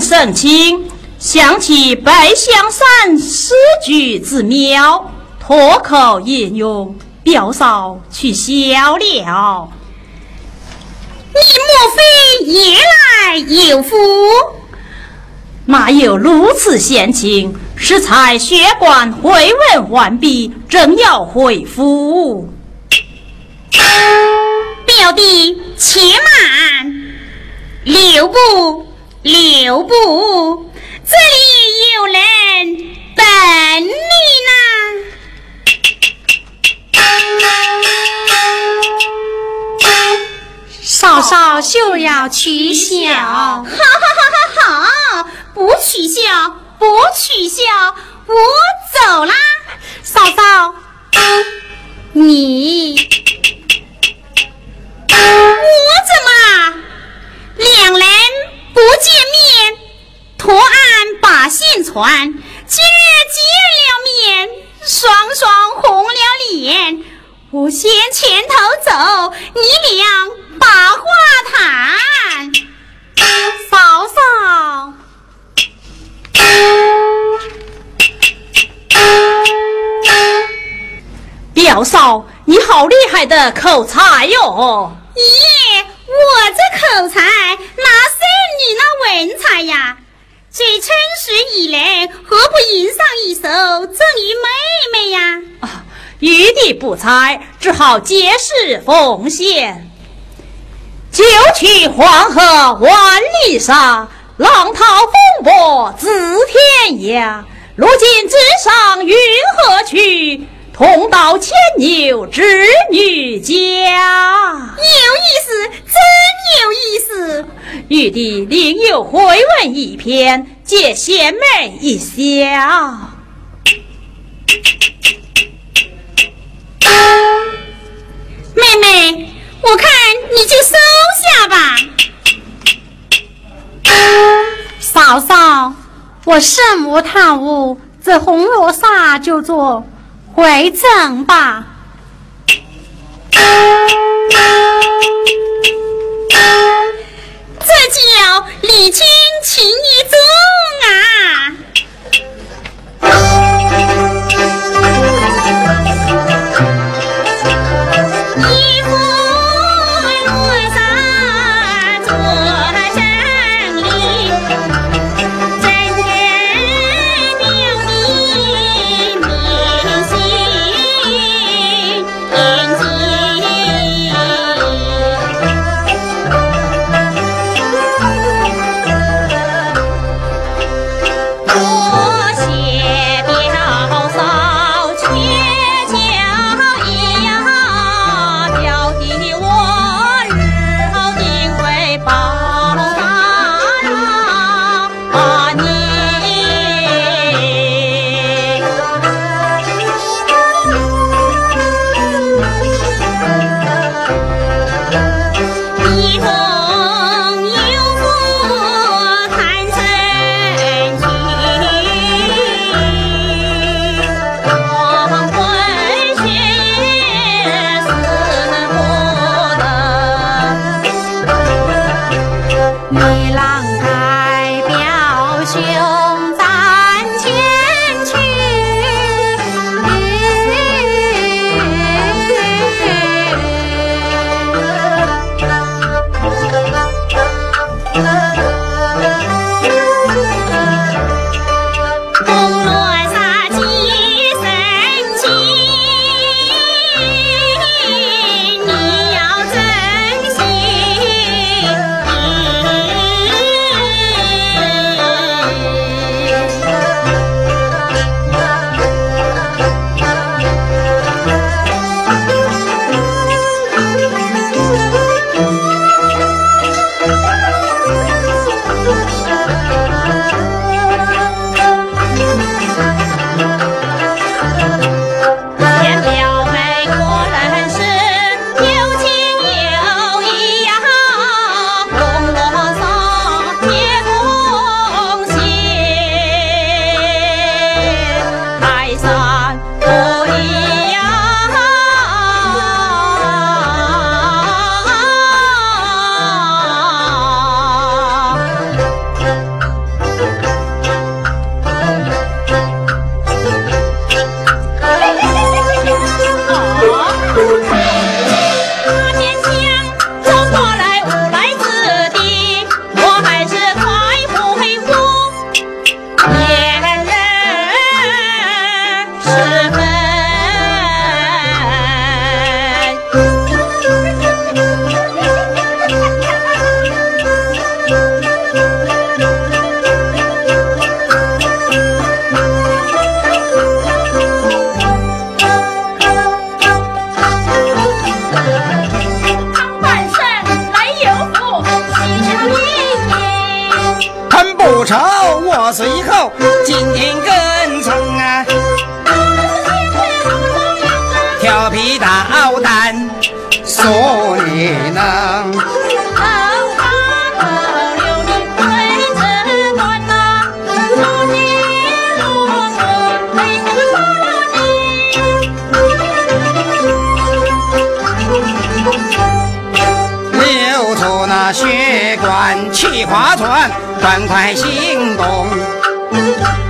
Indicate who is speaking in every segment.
Speaker 1: 圣清想起白香山诗句之妙，脱口引用，表嫂去笑了。
Speaker 2: 你莫非夜来有福？
Speaker 1: 哪有如此闲情？适才学馆会问完毕，正要回府。
Speaker 2: 表弟，且慢，留步。留步！这里有人等你呢。
Speaker 3: 嫂嫂就要取笑，
Speaker 2: 好，好，好，好，不取笑，不取笑，我走啦。
Speaker 3: 嫂嫂，你，
Speaker 1: 我
Speaker 2: 怎么，两人？不见面，托案把信传。
Speaker 1: 今日见了面，双双红了脸。我先前头走，你俩把话谈。
Speaker 3: 嫂嫂。
Speaker 4: 表嫂，你好厉害的口才哟、
Speaker 1: 咦！爷，我这口才那。你那文采呀？这春时以来，何不吟上一首赠与妹妹呀？
Speaker 4: 啊，余弟不才，只好借势奉献。九曲黄河万里沙，浪涛风波自天涯。如今直上云河去，同到牵牛织女家。
Speaker 1: 有意思，真有意思。
Speaker 4: 玉帝另有回文一篇，借贤妹一笑。
Speaker 1: 妹妹，我看你就收下吧。
Speaker 3: 嫂嫂，我圣母探悟，这红罗纱就做回赠吧。
Speaker 1: 这叫礼轻情意重啊！划船，赶快行动。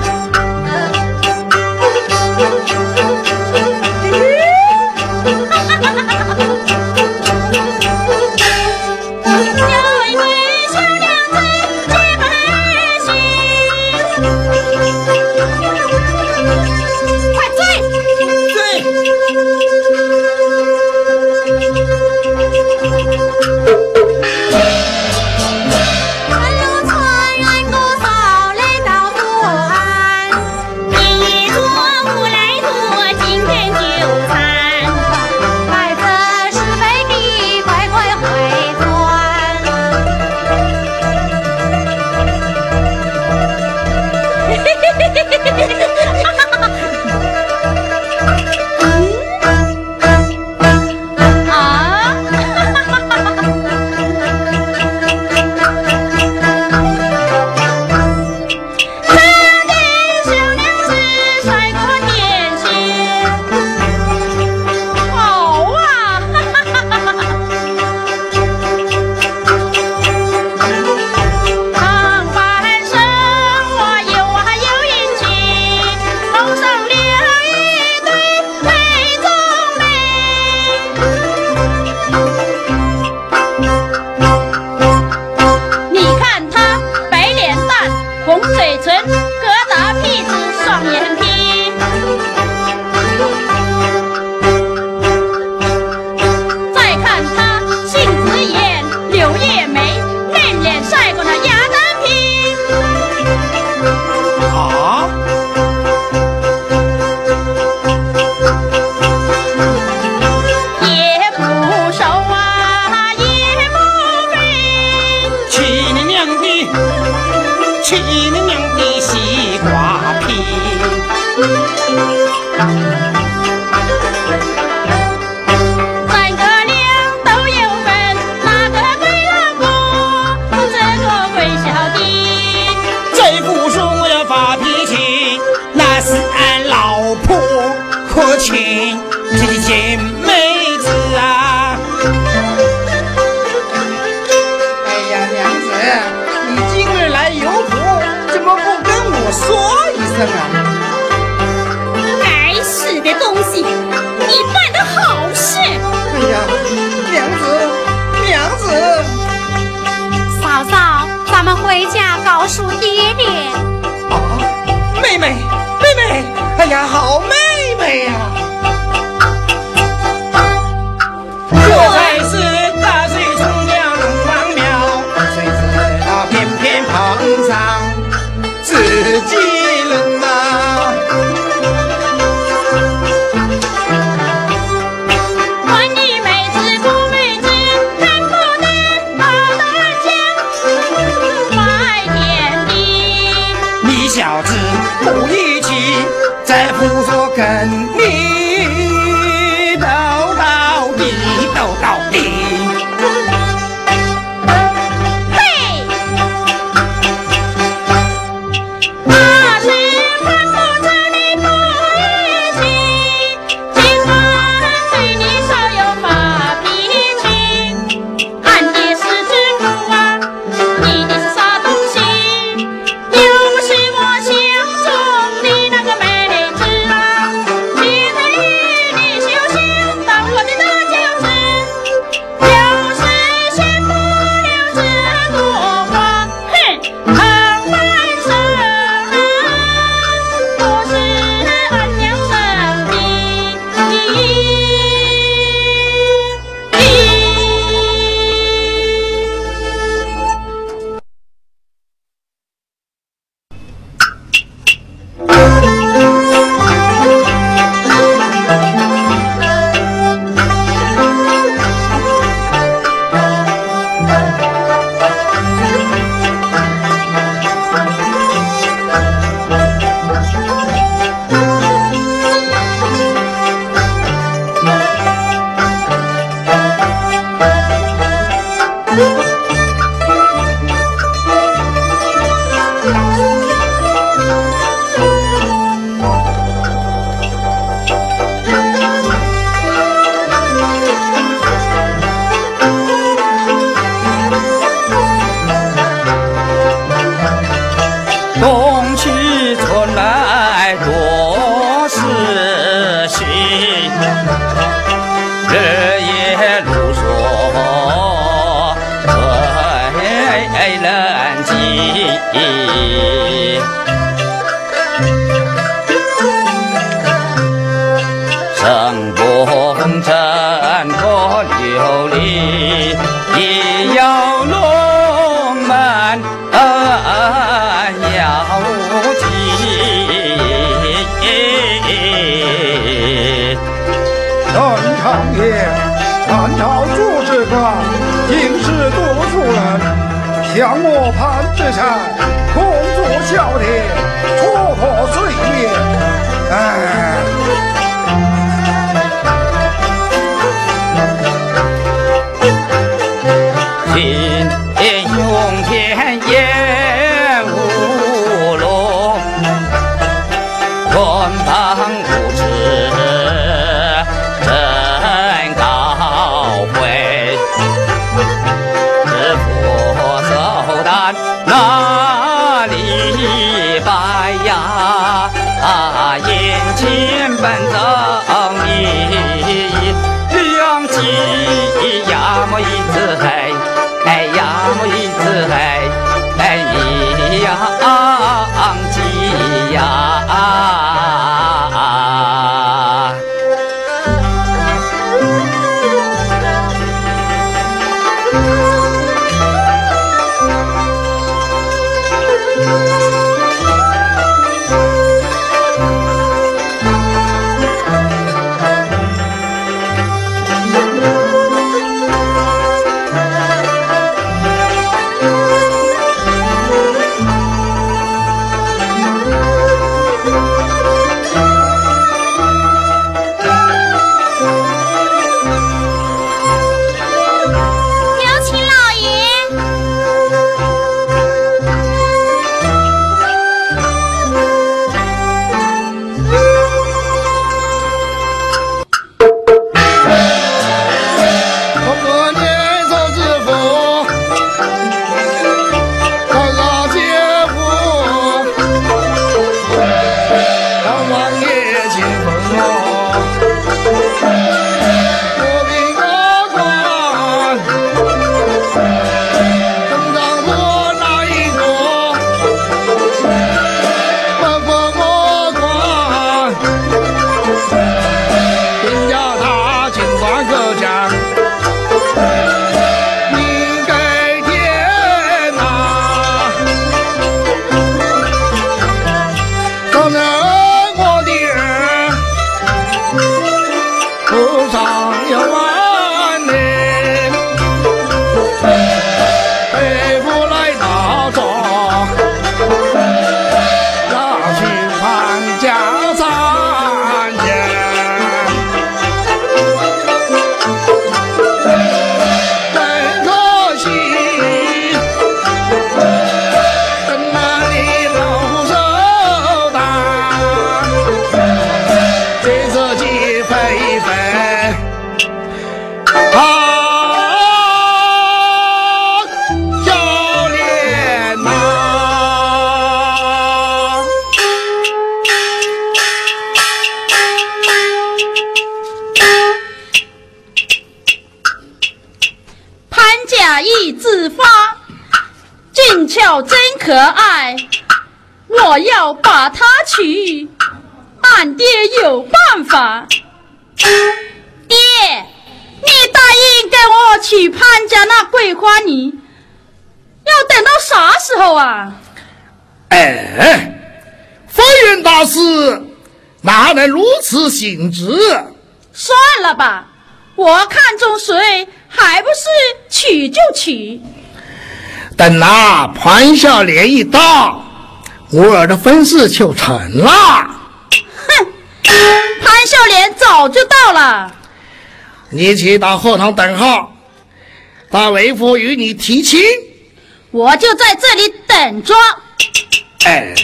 Speaker 5: 可
Speaker 1: 爱，我要把他娶。俺爹有办法。爹，你答应给我娶潘家那桂花女，要等到啥时候啊？
Speaker 6: 哎，风云大师哪能如此行之？
Speaker 1: 算了吧，我看中谁，还不是娶就娶。
Speaker 6: 等那潘小莲一到，我儿的婚事就成了。
Speaker 1: 哼，潘孝莲早就到了。
Speaker 6: 你去到后堂等候，大为夫与你提亲。
Speaker 1: 我就在这里等着。
Speaker 6: 哎，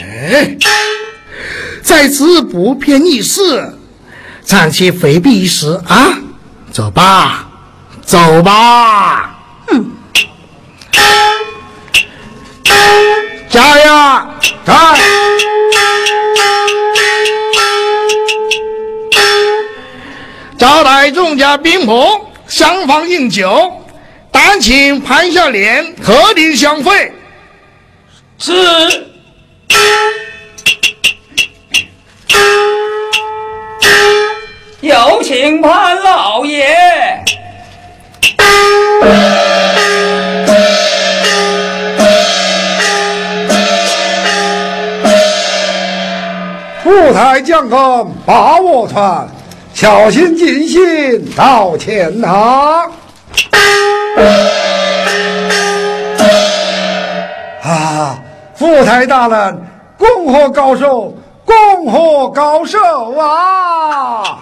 Speaker 6: 在此不偏逆事，暂且回避一时啊！走吧，走吧。
Speaker 1: 嗯。
Speaker 6: 加呀，在！招待众家宾朋，相逢饮酒，但请潘小莲特定相会。
Speaker 7: 是。有请潘老爷。
Speaker 8: 副台将官把我传，小心谨慎到前堂。啊，副台大人，恭贺高寿，恭贺高寿啊！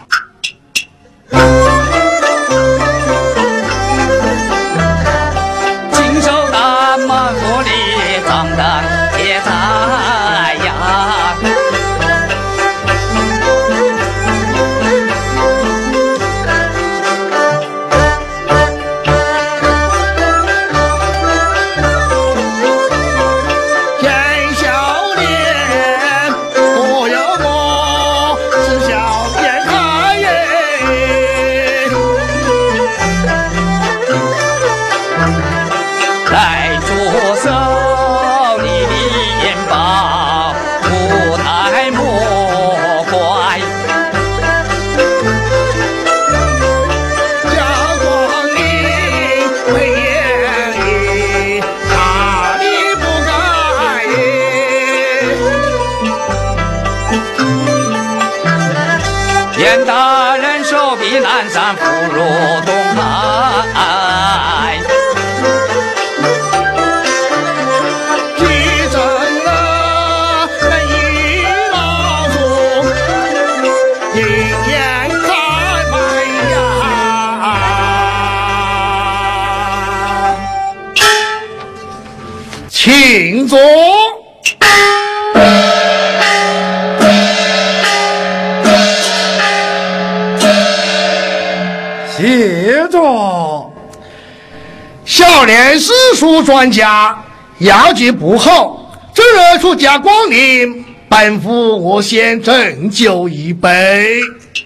Speaker 6: 小练史书专家，要记不好，这热出家光临，本府我先斟酒一杯。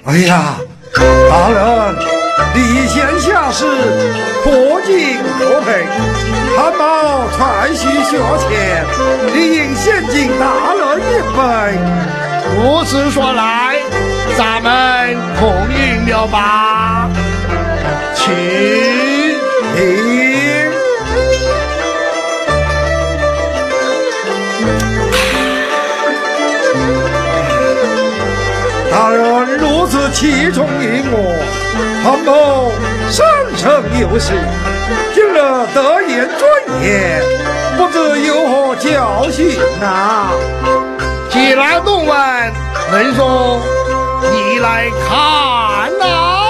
Speaker 8: 哎呀，大人，礼贤下士，破镜破佩，汉堡传续学前，理应先敬大人一杯。
Speaker 6: 如此说来，咱们同饮了吧？请。
Speaker 8: 请。大人如此器重于我，韩某深深有幸。今日得言尊言，不知有何教训呐、
Speaker 6: 既来动问，文松，你来看呐、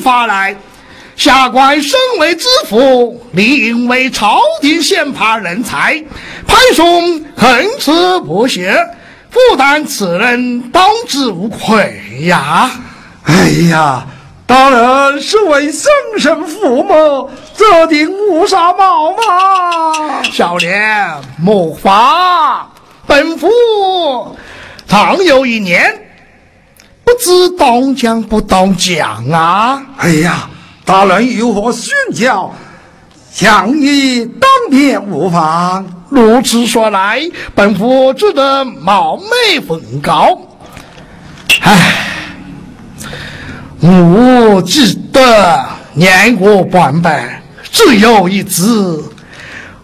Speaker 6: 发来？下官身为知府，理应为朝廷选拔人才。潘兄恨此不学，负担此人当之无愧呀！
Speaker 8: 哎呀，当然是为生身父母，这顶乌纱帽嘛。
Speaker 6: 少年莫发，本府常有一年，不知当讲不当讲啊！
Speaker 8: 哎呀！大人有何训教，想你当面无妨。
Speaker 6: 如此说来，本府只得冒昧奉告。唉，我记得年过半百，只有一子。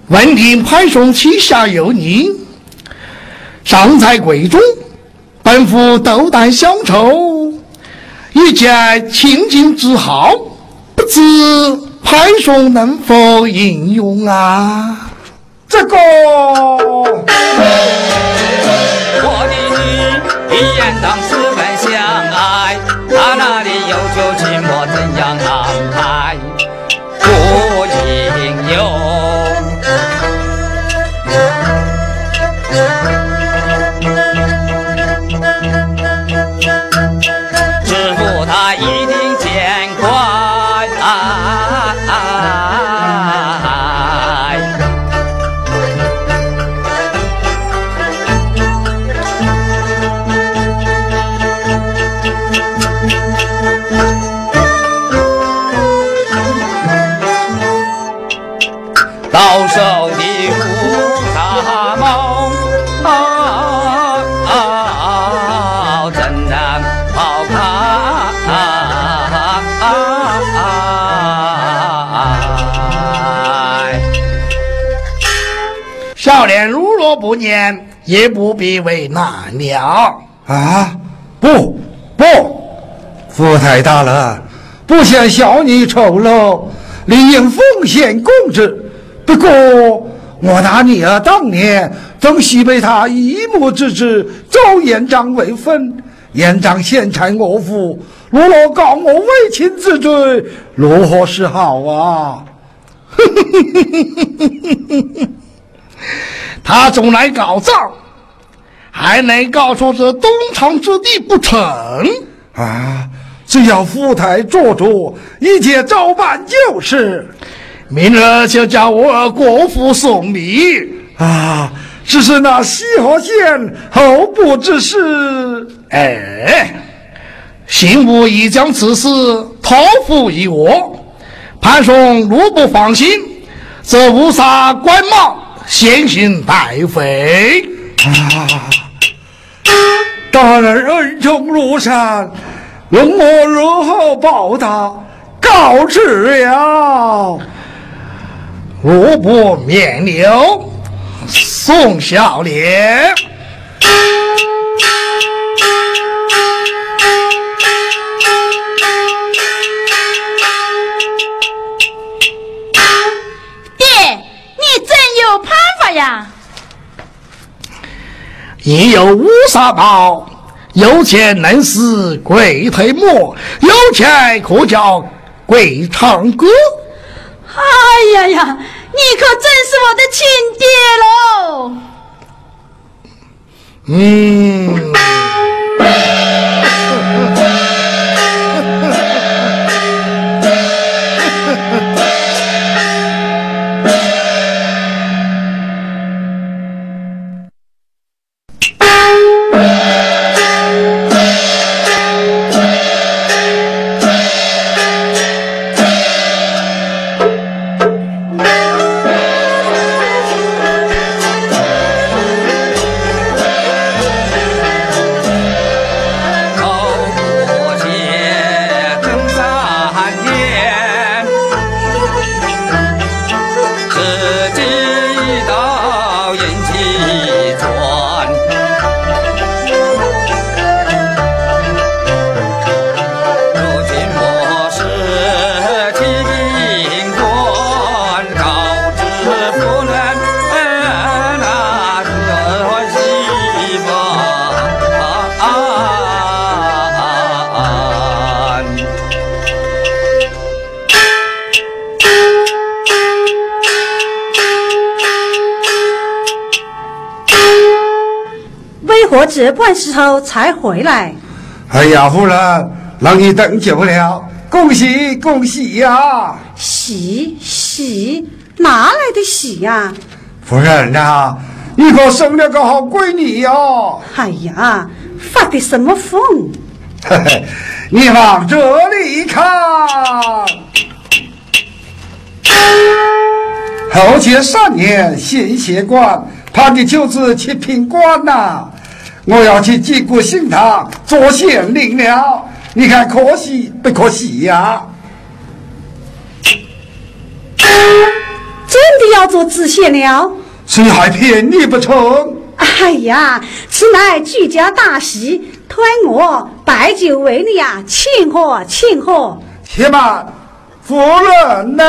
Speaker 6: 闻听潘兄膝下有女，尚在贵中，本府斗胆相酬，一见清净之好。不知潘兄能否应用啊？
Speaker 8: 这个，
Speaker 7: 我的女一言当十分相爱，他那里有酒
Speaker 6: 少年如若不念，也不必为难了。
Speaker 8: 啊，不不，福太大了，不想向你丑陋，理应奉献公职。不过，我那女儿当年曾许被他一目之子周延长为婚，延长现在我府，如若告我违亲之罪，如何是好啊？
Speaker 6: 嘿嘿嘿嘿嘿嘿嘿嘿他总来告状，还能告诉这东厂之地不成？
Speaker 8: 啊，只要福台做主，一切照办就是。
Speaker 6: 明日就叫我国府送礼
Speaker 8: 啊！只是那西河县候补之事，
Speaker 6: 哎，刑部已将此事托付于我。潘松如不放心，则无杀官帽，先行拜会。
Speaker 8: 啊！大人恩重如山，容我如何报答？告辞了。
Speaker 6: 如不免留，宋小莲。
Speaker 4: 呀？
Speaker 6: 你有乌纱帽，有钱能使鬼推磨，有钱可叫鬼唱歌。
Speaker 4: 哎呀呀，你可真是我的亲爹喽！
Speaker 6: 嗯。
Speaker 3: 何这半时候才回来？
Speaker 7: 哎呀，夫人，让你等久了，恭喜恭喜呀！
Speaker 3: 喜喜哪来的喜呀？
Speaker 7: 夫人呐，你可生了个好闺女哟！
Speaker 3: 哎呀，发的什么疯？
Speaker 7: 嘿嘿，你往这里看，后前三年献血官，他的就是七品官呐！我要去济国新堂做县令了，你看可惜不可惜呀？
Speaker 3: 真的要做知县了？
Speaker 7: 谁还骗你不成？
Speaker 3: 哎呀，此乃举家大喜，推我摆酒为你呀，庆贺庆贺。
Speaker 7: 且慢，夫人呢？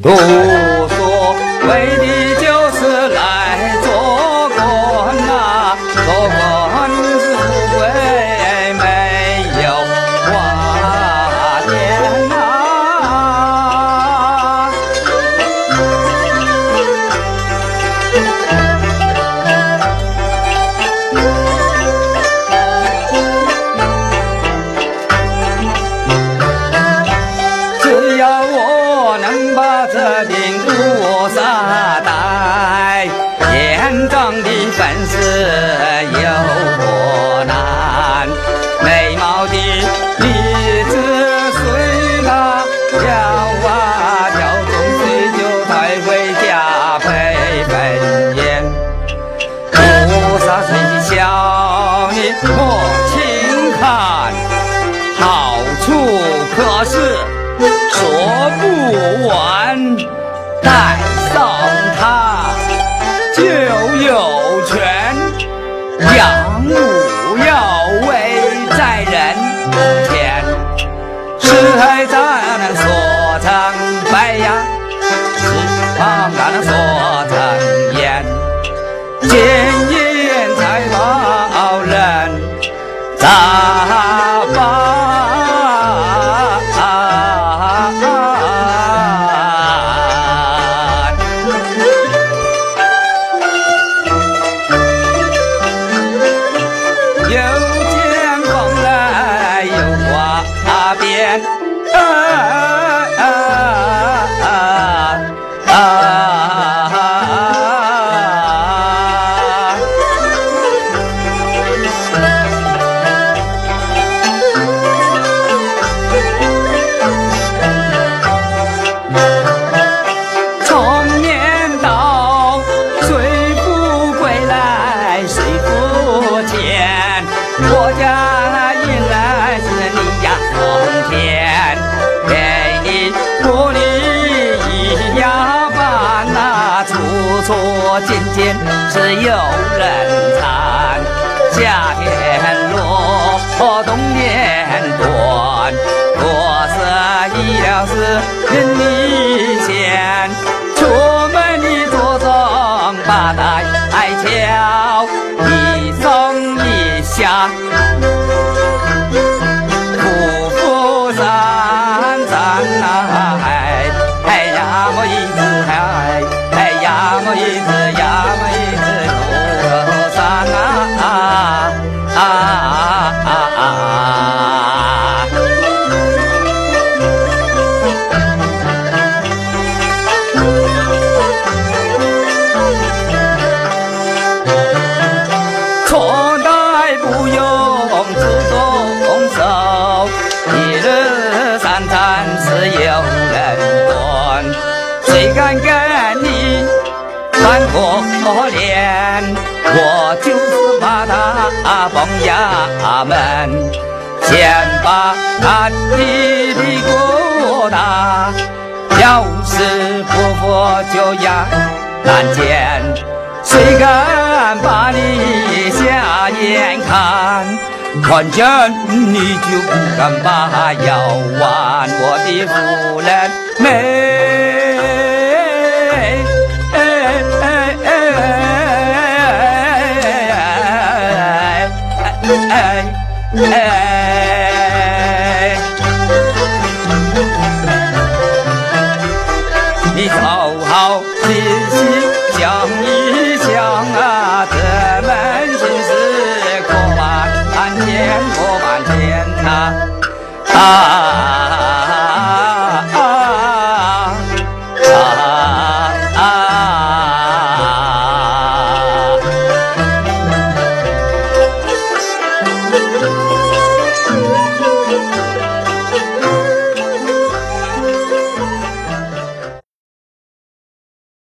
Speaker 7: Dos. 衙门，先把他弟弟过大，要是不服就押难监，谁敢把你下眼看？看见你就不敢把腰弯，我的夫人美。哎，